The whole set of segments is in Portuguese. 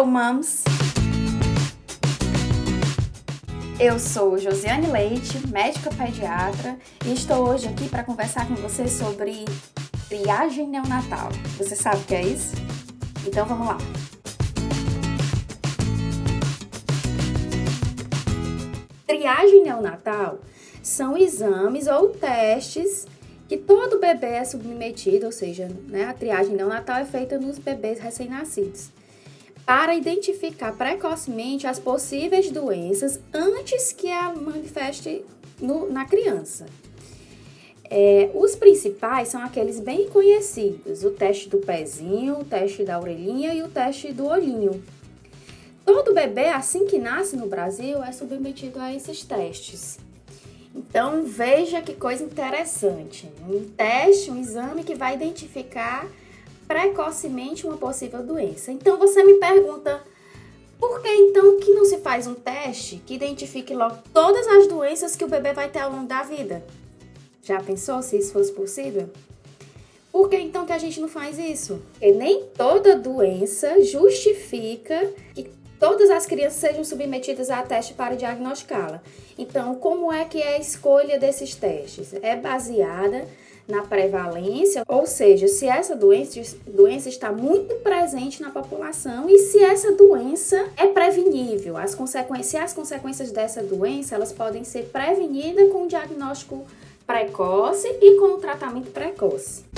Hello, moms! Eu sou Josiane Leite, médica pediatra, e estou hoje aqui para conversar com você sobre triagem neonatal. Você sabe o que é isso? Então vamos lá! Triagem neonatal são exames ou testes que todo bebê é submetido, ou seja, né, a triagem neonatal é feita nos bebês recém-nascidos, para identificar precocemente as possíveis doenças antes que a manifeste no, na criança. É, os principais são aqueles bem conhecidos: o teste do pezinho, o teste da orelhinha e o teste do olhinho. Todo bebê, assim que nasce no Brasil, é submetido a esses testes. Então veja que coisa interessante. Um teste, um exame que vai identificar precocemente uma possível doença. Então você me pergunta, por que então que não se faz um teste que identifique logo todas as doenças que o bebê vai ter ao longo da vida? Já pensou se isso fosse possível? Por que então que a gente não faz isso? Porque nem toda doença justifica que todas as crianças sejam submetidas a teste para diagnosticá-la. Então, como é que é a escolha desses testes? É baseada na prevalência, ou seja, se essa doença, doença está muito presente na população e se essa doença é prevenível. As consequências, as consequências dessa doença, elas podem ser prevenidas com o diagnóstico precoce e com o tratamento precoce.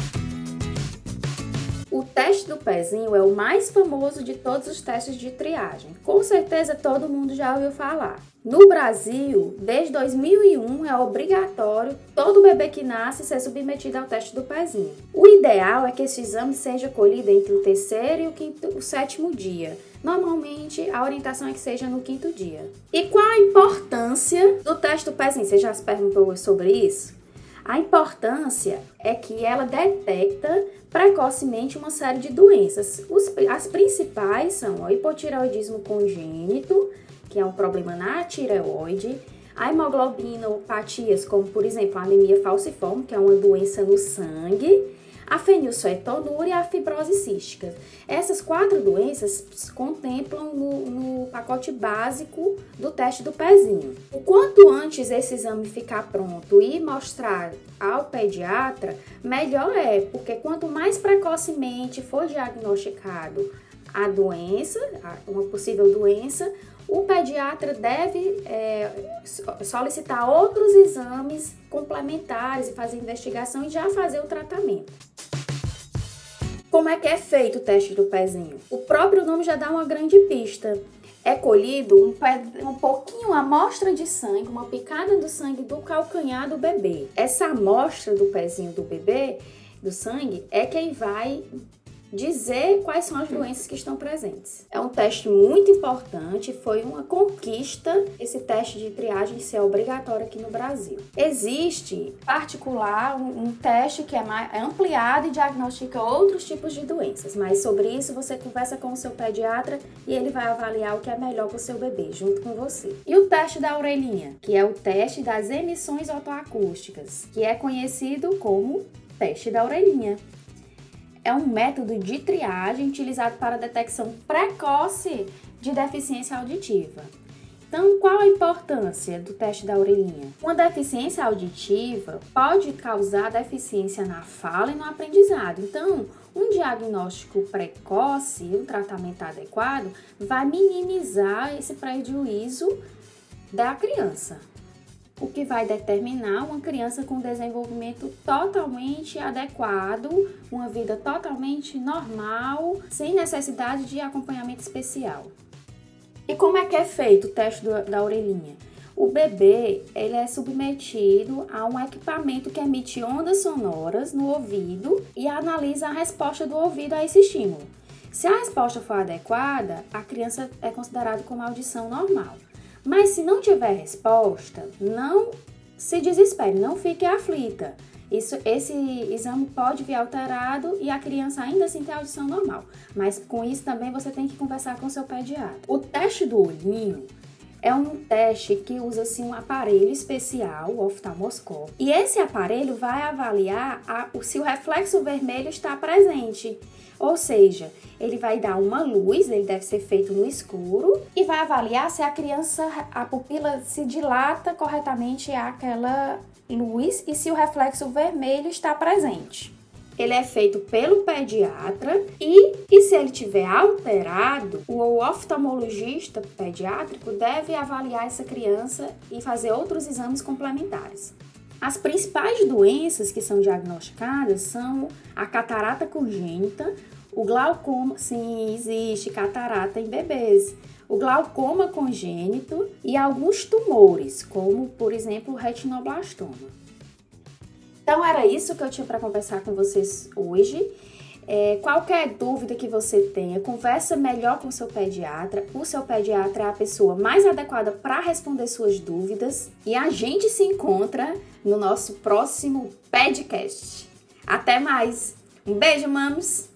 O teste do pezinho é o mais famoso de todos os testes de triagem. Com certeza todo mundo já ouviu falar. No Brasil, desde 2001 é obrigatório todo bebê que nasce ser submetido ao teste do pezinho. O ideal é que esse exame seja colhido entre o terceiro e o, quinto, o sétimo dia. Normalmente, a orientação é que seja no quinto dia. E qual a importância do teste do pezinho? Você já se perguntou sobre isso? A importância é que ela detecta precocemente uma série de doenças. Os, as principais são o hipotireoidismo congênito, que é um problema na tireoide, a hemoglobinopatias, como por exemplo a anemia falciforme, que é uma doença no sangue, a fenilcetonúria e a fibrose cística. Essas quatro doenças contemplam no, no, pacote básico do teste do pezinho. O quanto antes esse exame ficar pronto e mostrar ao pediatra, melhor é, porque quanto mais precocemente for diagnosticado a doença, uma possível doença, o pediatra deve é, solicitar outros exames complementares e fazer investigação e já fazer o tratamento. Como é que é feito o teste do pezinho? O próprio nome já dá uma grande pista. É colhido um, um pouquinho amostra de sangue, uma picada do sangue do calcanhar do bebê. Essa amostra do pezinho do bebê, do sangue, é quem vai dizer quais são as doenças que estão presentes. É um teste muito importante, foi uma conquista esse teste de triagem ser obrigatório aqui no Brasil. Existe particular um, um teste que é, mais, é ampliado e diagnostica outros tipos de doenças, mas sobre isso você conversa com o seu pediatra e ele vai avaliar o que é melhor para o seu bebê junto com você. E o teste da orelhinha, que é o teste das emissões otoacústicas, que é conhecido como teste da orelhinha é um método de triagem utilizado para a detecção precoce de deficiência auditiva. Então, qual a importância do teste da orelhinha? Uma deficiência auditiva pode causar deficiência na fala e no aprendizado. Então, um diagnóstico precoce, um tratamento adequado, vai minimizar esse prejuízo da criança o que vai determinar uma criança com desenvolvimento totalmente adequado, uma vida totalmente normal, sem necessidade de acompanhamento especial. E como é que é feito o teste do, da orelhinha? O bebê ele é submetido a um equipamento que emite ondas sonoras no ouvido e analisa a resposta do ouvido a esse estímulo. Se a resposta for adequada, a criança é considerada como audição normal. Mas se não tiver resposta, não se desespere, não fique aflita. Isso, esse exame pode vir alterado e a criança ainda assim ter audição normal. Mas com isso também você tem que conversar com seu pediatra. O teste do olhinho é um teste que usa assim, um aparelho especial, o oftalmoscópio. E esse aparelho vai avaliar a, se o reflexo vermelho está presente. Ou seja, ele vai dar uma luz, ele deve ser feito no escuro, e vai avaliar se a criança, a pupila se dilata corretamente àquela luz e se o reflexo vermelho está presente. Ele é feito pelo pediatra e, e se ele tiver alterado, o oftalmologista pediátrico deve avaliar essa criança e fazer outros exames complementares. As principais doenças que são diagnosticadas são a catarata congênita, o glaucoma, sim, existe catarata em bebês, o glaucoma congênito e alguns tumores, como por exemplo o retinoblastoma. Então era isso que eu tinha para conversar com vocês hoje. É, qualquer dúvida que você tenha, conversa melhor com o seu pediatra. O seu pediatra é a pessoa mais adequada para responder suas dúvidas. E a gente se encontra no nosso próximo podcast. Até mais! Um beijo, mames!